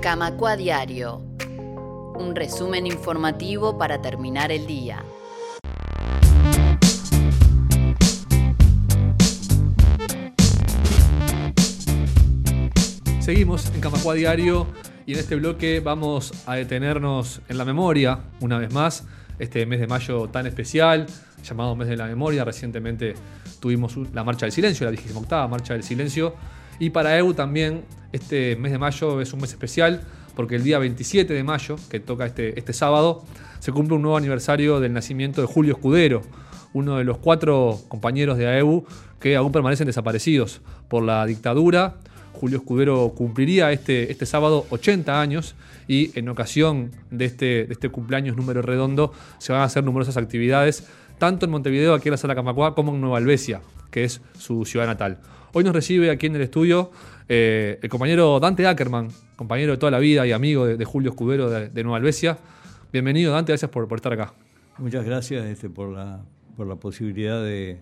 Camacua Diario. Un resumen informativo para terminar el día. Seguimos en Camacua Diario y en este bloque vamos a detenernos en la memoria una vez más. Este mes de mayo tan especial, llamado Mes de la Memoria. Recientemente tuvimos la Marcha del Silencio, la 28 Marcha del Silencio. Y para EU también este mes de mayo es un mes especial porque el día 27 de mayo, que toca este, este sábado, se cumple un nuevo aniversario del nacimiento de Julio Escudero, uno de los cuatro compañeros de AEU que aún permanecen desaparecidos por la dictadura. Julio Escudero cumpliría este, este sábado 80 años y en ocasión de este, de este cumpleaños número redondo se van a hacer numerosas actividades, tanto en Montevideo, aquí en la Sala Camacua, como en Nueva Albesia, que es su ciudad natal. Hoy nos recibe aquí en el estudio eh, el compañero Dante Ackerman, compañero de toda la vida y amigo de, Julio Escudero de, Nueva Albesia. Bienvenido, Dante, gracias por, estar acá. Muchas gracias este, por, la, por la posibilidad de,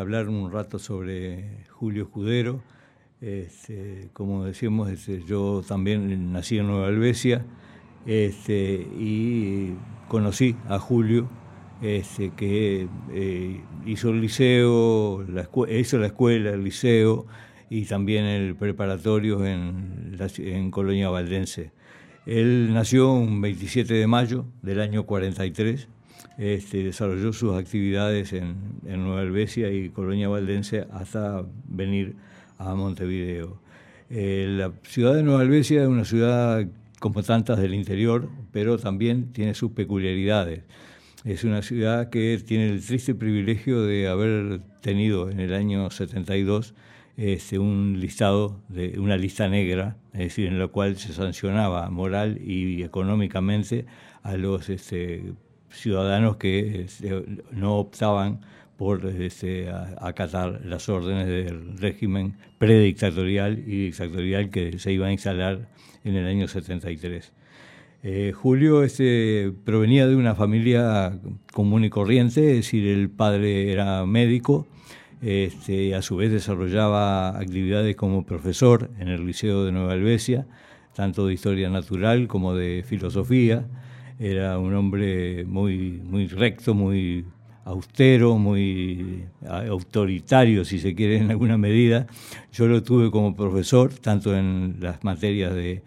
hablar un rato sobre Julio Escudero. Este, como decíamos, este, yo también nací en Nueva Albesia y conocí a Julio este, que eh, hizo el liceo, la hizo la escuela, el liceo y también el preparatorio en, en Colonia Valdense. Él nació un 27 de mayo del año 43, este, desarrolló sus actividades en, Nueva Albesia y Colonia Valdense hasta venir a Montevideo. Eh, la ciudad de Nueva Albesia es una ciudad como tantas del interior, pero también tiene sus peculiaridades. Es una ciudad que tiene el triste privilegio de haber tenido en el año 72 este, un listado, de una lista negra, es decir, en la cual se sancionaba moral y económicamente a los este, ciudadanos que este, no optaban por este, acatar las órdenes del régimen predictatorial y dictatorial que se iba a instalar en el año 73. Eh, Julio este, provenía de una familia común y corriente, es decir, el padre era médico, este, a su vez desarrollaba actividades como profesor en el Liceo de Nueva Albesia, tanto de historia natural como de filosofía. Era un hombre muy, muy recto, muy austero, muy autoritario, si se quiere, en alguna medida. Yo lo tuve como profesor, tanto en las materias de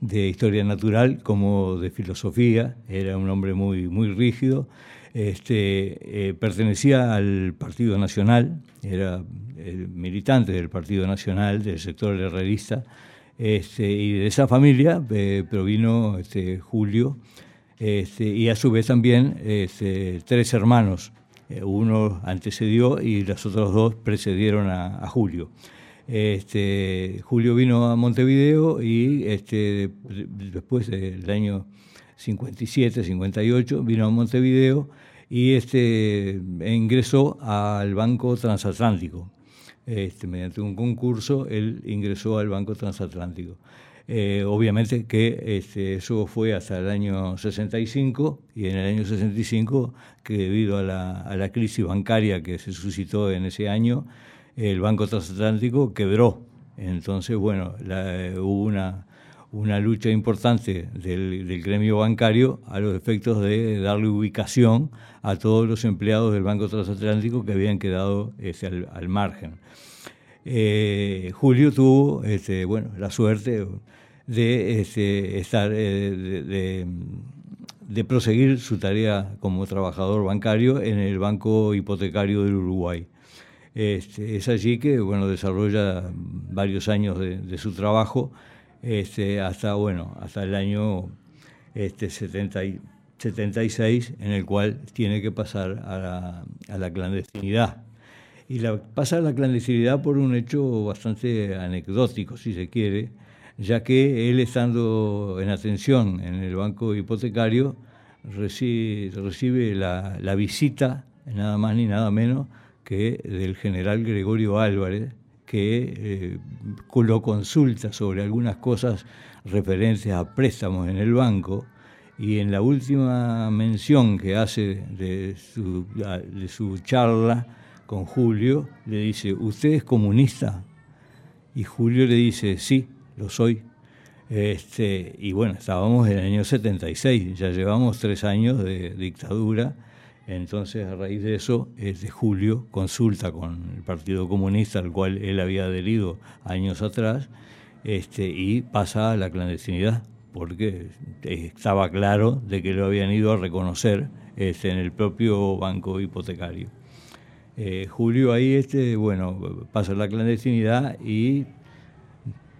de historia natural como de filosofía, era un hombre muy, muy rígido, este, eh, pertenecía al Partido Nacional, era militante del Partido Nacional, del sector herrerista, este, y de esa familia eh, provino este, Julio, este, y a su vez también este, tres hermanos, eh, uno antecedió y los otros dos precedieron a Julio. Este, Julio vino a Montevideo y este, después del año 57, 58, vino a Montevideo y este, ingresó al Banco Transatlántico. Este, mediante un concurso, él ingresó al Banco Transatlántico. Eh, obviamente que este, eso fue hasta el año 65 y en el año 65, que debido a la, a la crisis bancaria que se suscitó en ese año, el Banco Transatlántico quebró. Entonces, bueno, hubo una, una lucha importante del, gremio bancario a los efectos de darle ubicación a todos los empleados del Banco Transatlántico que habían quedado este, al, margen. Eh, Julio tuvo este, bueno, la suerte de este, estar, eh, de, proseguir su tarea como trabajador bancario en el Banco Hipotecario del Uruguay. Este, es allí que bueno, desarrolla varios años de, su trabajo este, hasta, bueno, hasta el año este, 76, en el cual tiene que pasar a la, clandestinidad. Y pasa a la clandestinidad por un hecho bastante anecdótico, si se quiere, ya que él estando en atención en el banco hipotecario, recibe, la visita, nada más ni nada menos, que del general Gregorio Álvarez, que eh, lo consulta sobre algunas cosas referentes a préstamos en el banco y en la última mención que hace de su, de su charla con Julio, le dice, ¿usted es comunista? Y Julio le dice, sí, lo soy. Este, y bueno, estábamos en el año 76, ya llevamos tres años de dictadura. Entonces, a raíz de eso, este Julio consulta con el Partido Comunista, al cual él había adherido años atrás, este, y pasa a la clandestinidad, porque estaba claro de que lo habían ido a reconocer este, en el propio banco hipotecario. Eh, Julio ahí, este, bueno, pasa a la clandestinidad y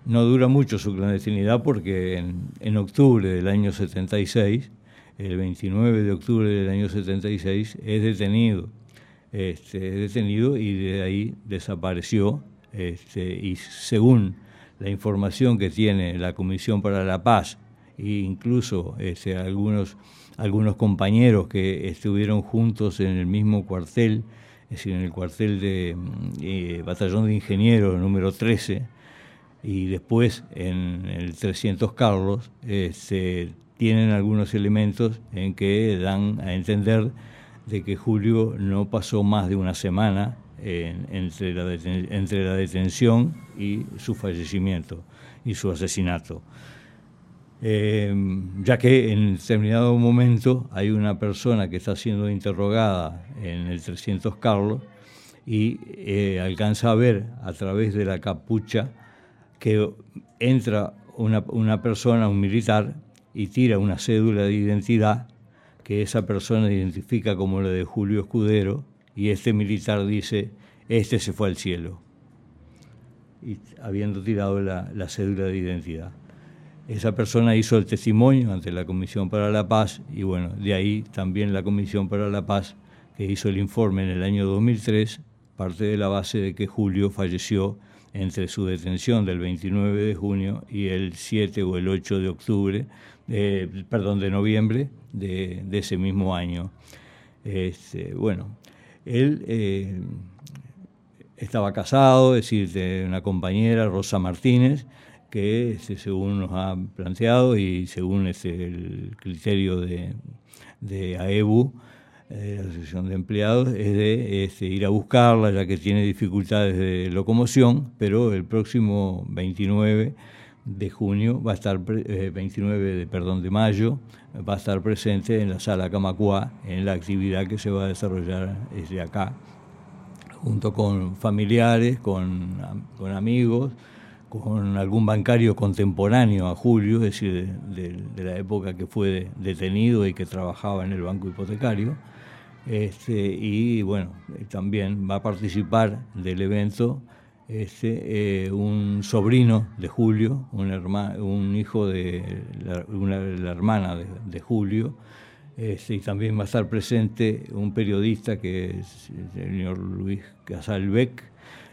no dura mucho su clandestinidad porque en, octubre del año 76, el 29 de octubre del año 76, es detenido. Este, es detenido y de ahí desapareció. Este, y según la información que tiene la Comisión para la Paz e incluso este, algunos, algunos compañeros que estuvieron juntos en el mismo cuartel, es decir, en el cuartel de eh, Batallón de Ingenieros número 13, y después en el 300 Carlos este, tienen algunos elementos en que dan a entender de que Julio no pasó más de una semana entre, la detención y su fallecimiento y su asesinato. Eh, ya que en determinado momento hay una persona que está siendo interrogada en el 300 Carlos y eh, alcanza a ver a través de la capucha que entra una, una persona, un militar, y tira una cédula de identidad que esa persona identifica como la de Julio Escudero, y este militar dice, este se fue al cielo, y habiendo tirado la, la cédula de identidad. Esa persona hizo el testimonio ante la Comisión para la Paz y bueno, de ahí también la Comisión para la Paz, que hizo el informe en el año 2003, parte de la base de que Julio falleció entre su detención del 29 de junio y el 7 o el 8 de octubre, perdón, de noviembre de, ese mismo año. Este, bueno, él eh, estaba casado, es decir, de una compañera, Rosa Martínez, que este, según nos ha planteado y según este, el criterio de, de AEBU, eh, la Asociación de Empleados, es de este, ir a buscarla, ya que tiene dificultades de locomoción, pero el próximo 29 de junio va a estar, 29 eh, de, perdón, de mayo, va a estar presente en la sala Camacuá, en la actividad que se va a desarrollar desde acá, junto con familiares, con, con amigos, con algún bancario contemporáneo a Julio, es decir, de, de la época que fue detenido y que trabajaba en el banco hipotecario este, y bueno, también va a participar del evento este, eh, un sobrino de Julio, un, un hijo de la hermana de, Julio, este, y también va a estar presente un periodista que es el señor Luis Casalbec,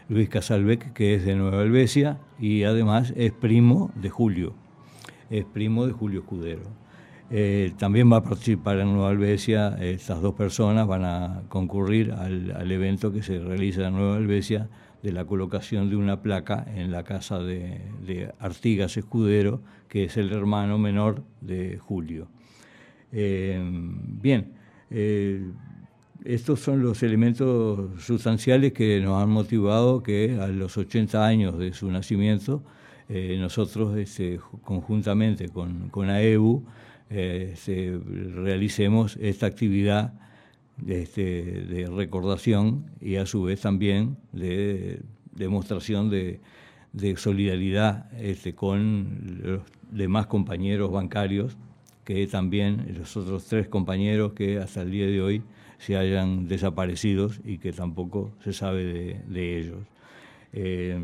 Luis Casalbec, que es de Nueva Helvecia y además es primo de Julio, es primo de Julio Escudero. Eh, también va a participar en Nueva Albesia, estas dos personas van a concurrir al, evento que se realiza en Nueva Albesia de la colocación de una placa en la casa de, Artigas Escudero, que es el hermano menor de Julio. Eh, bien, eh, estos son los elementos sustanciales que nos han motivado que a los 80 años de su nacimiento, nosotros este, conjuntamente con, con AEBU, eh, realicemos esta actividad este, de recordación y a su vez también de demostración de, solidaridad este, con los demás compañeros bancarios, que también los otros tres compañeros que hasta el día de hoy se hayan desaparecidos y que tampoco se sabe de, ellos. Eh,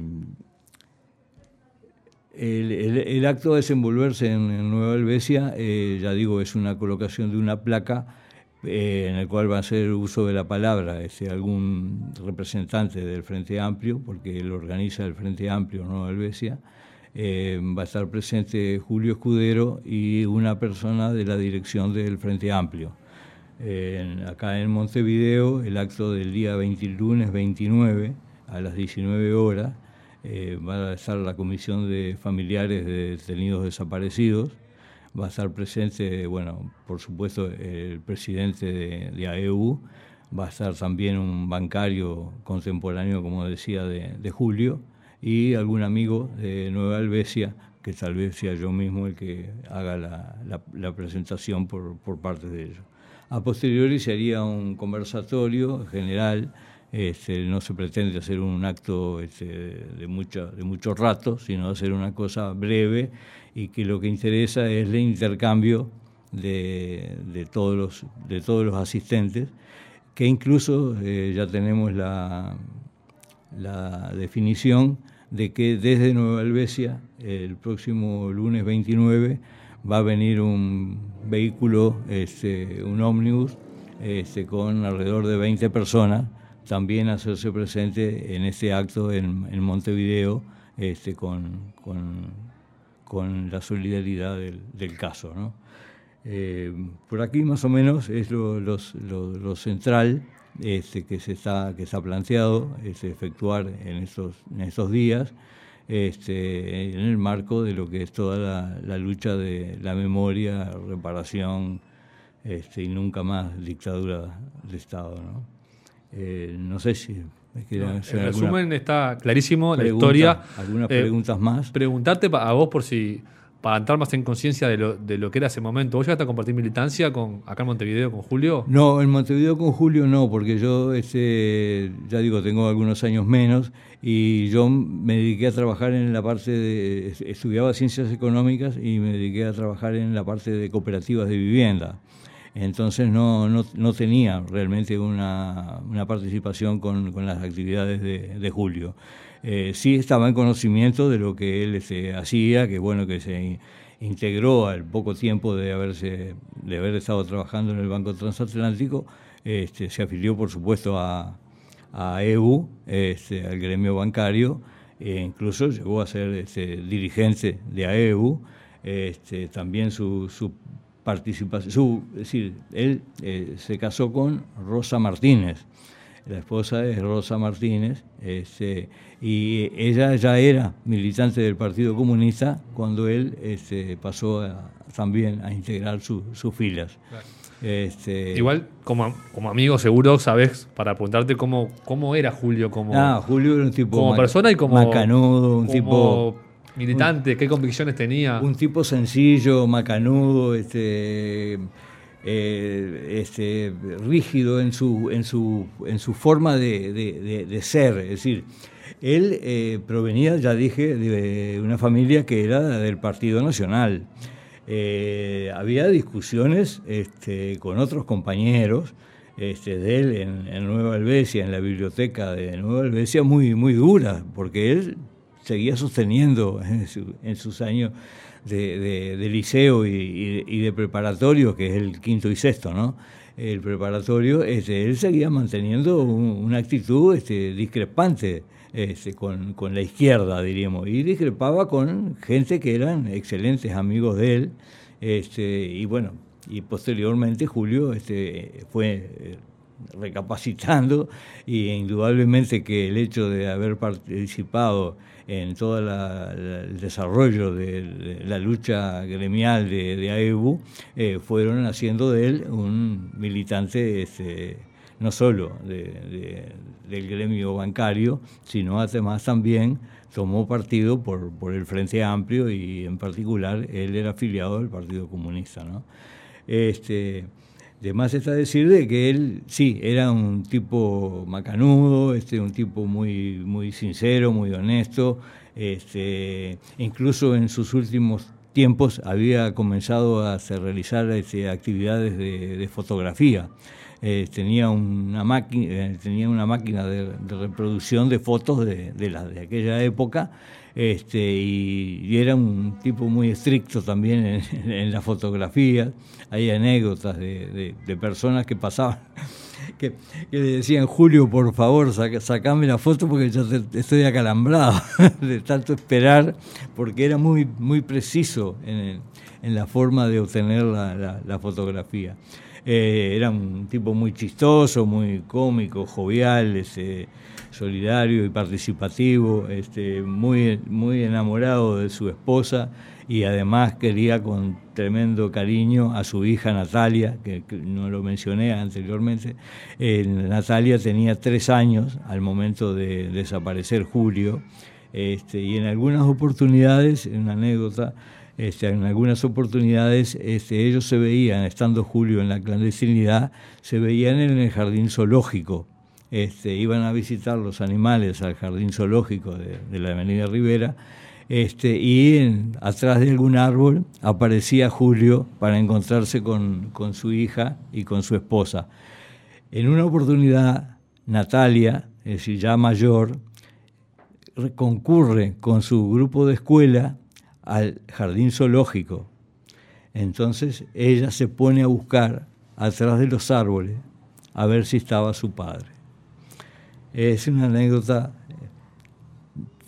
el, acto de desenvolverse en, Nueva Helvecia, eh, ya digo, es una colocación de una placa eh, en el cual va a hacer uso de la palabra este, algún representante del Frente Amplio, porque lo organiza el Frente Amplio Nueva Helvecia. Eh, va a estar presente Julio Escudero y una persona de la dirección del Frente Amplio. acá en Montevideo, el acto del día 20, lunes 29 a las 19 horas eh, va a estar la Comisión de Familiares de Detenidos Desaparecidos, va a estar presente, bueno, por supuesto, el presidente de, AEU, va a estar también un bancario contemporáneo, como decía, de, Julio, y algún amigo de Nueva Albesia que tal vez sea yo mismo el que haga la, presentación por, por, parte de ellos. A posteriori se haría un conversatorio general, este, no se pretende hacer un acto este, de, mucho, de mucho rato, sino hacer una cosa breve y que lo que interesa es el intercambio de, de todos, los, de todos los asistentes, que incluso eh, ya tenemos la, la definición de que desde Nueva Helvecia, el próximo lunes 29, va a venir un vehículo, este, un ómnibus, este, con alrededor de 20 personas, también hacerse presente en este acto en, Montevideo, este, con, con, la solidaridad del, caso. Eh, por aquí más o menos es lo central este, que, se está, que ha planteado este, efectuar en estos, en estos días este, en el marco de lo que es toda la, lucha de la memoria, reparación este, y nunca más dictadura de Estado. ¿no? Eh, no sé si el resumen está clarísimo, la historia. ¿Algunas eh, preguntas más? Preguntarte a vos por si para entrar más en conciencia de lo, de lo que era ese momento. ¿Vos llegaste a compartir militancia con, acá en Montevideo con Julio? No, en Montevideo con Julio no, porque yo, este, ya digo, tengo algunos años menos y yo me dediqué a trabajar en la parte de, estudiaba ciencias económicas y me dediqué a trabajar en la parte de cooperativas de vivienda. Entonces no, no, no tenía realmente una, una participación con, con, las actividades de, Julio. Eh, sí estaba en conocimiento de lo que él se hacía, que bueno que se integró al poco tiempo de haberse de haber estado trabajando en el Banco Transatlántico, este, se afilió por supuesto a, a EU, este, al gremio bancario, e incluso llegó a ser este, dirigente de AEU, este, también su participación, su, es decir, él eh, se casó con Rosa Martínez, la esposa es Rosa Martínez, este, y ella ya era militante del Partido Comunista cuando él este, pasó también a integrar sus filas. Este, Igual, como, como amigo, seguro sabes, para preguntarte cómo, cómo era Julio como, ah, Julio era un tipo como persona y como macanudo, un tipo militante, qué convicciones tenía. Un tipo sencillo, macanudo, este eh, este, rígido en su, en su, en su forma de, ser. Es decir, él eh, provenía, ya dije, de una familia que era del Partido Nacional. Eh, había discusiones este, con otros compañeros este, de él en, Nueva Albesia, en la biblioteca de Nueva Albesia, muy, muy duras, porque él seguía sosteniendo en sus años de, liceo y, de preparatorio, que es el quinto y sexto, ¿no? El preparatorio, este, él seguía manteniendo una actitud este, discrepante este, con, la izquierda, diríamos, y discrepaba con gente que eran excelentes amigos de él, este, y bueno, y posteriormente Julio este, fue eh, recapacitando y indudablemente que el hecho de haber participado en todo el desarrollo de, la lucha gremial de, de AEBU, eh, fueron haciendo de él un militante este, no solo del gremio bancario, sino además también tomó partido por, por el Frente Amplio y en particular él era afiliado del Partido Comunista. ¿no? Este, de más está decir de que él, sí, era un tipo macanudo, este, un tipo muy, muy sincero, muy honesto, este, incluso en sus últimos tiempos había comenzado a hacer, realizar este, actividades de, fotografía. Eh, tenía, una máquina, eh, tenía una máquina de, reproducción de fotos de, de, la, de aquella época este, y, era un tipo muy estricto también en, la fotografía. Hay anécdotas de, personas que pasaban, que, le decían, Julio, por favor, sacame la foto porque ya estoy acalambrado de tanto esperar, porque era muy, muy preciso en, la forma de obtener la, fotografía. Eh, era un tipo muy chistoso, muy cómico, jovial, ese, solidario y participativo, este, muy, muy enamorado de su esposa y además quería con tremendo cariño a su hija Natalia, que, no lo mencioné anteriormente. Eh, Natalia tenía tres años al momento de desaparecer Julio. Este, y en algunas oportunidades, una anécdota, este, en algunas oportunidades este, ellos se veían, estando Julio en la clandestinidad, se veían en el jardín zoológico. Este, iban a visitar los animales al jardín zoológico de, la Avenida Rivera, este, y atrás de algún árbol aparecía Julio para encontrarse con, con su hija y con su esposa. En una oportunidad, Natalia, es decir, ya mayor, concurre con su grupo de escuela al jardín zoológico. Entonces ella se pone a buscar atrás de los árboles a ver si estaba su padre. Es una anécdota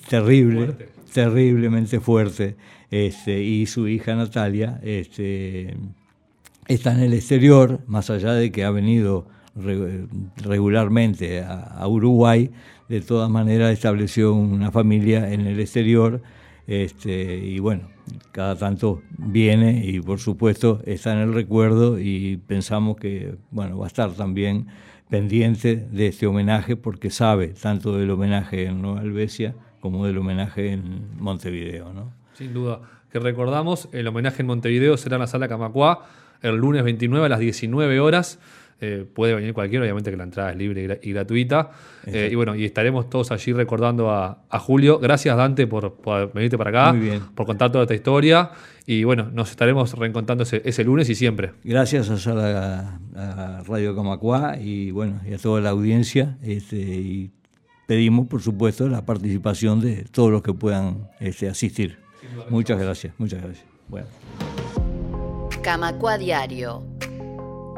terrible, terriblemente fuerte. Este, y su hija Natalia este, está en el exterior, más allá de que ha venido regularmente a, Uruguay, de todas maneras estableció una familia en el exterior este, y bueno, cada tanto viene y por supuesto está en el recuerdo y pensamos que bueno, va a estar también pendiente de este homenaje porque sabe tanto del homenaje en Nueva Albesia como del homenaje en Montevideo. ¿no? Sin duda. Que recordamos, el homenaje en Montevideo será en la sala Camacuá el lunes 29 a las 19 horas. Eh, puede venir cualquiera, obviamente que la entrada es libre y, gratuita. Eh, y bueno, y estaremos todos allí recordando a, Julio. Gracias, Dante, por, venirte para acá, por contar toda esta historia. Y bueno, nos estaremos reencontrando ese, lunes y siempre. Gracias a, Radio Camacuá y bueno, y a toda la audiencia. Este, y pedimos, por supuesto, la participación de todos los que puedan este, asistir. Muchas gracias, muchas gracias. Bueno. Camacua Diario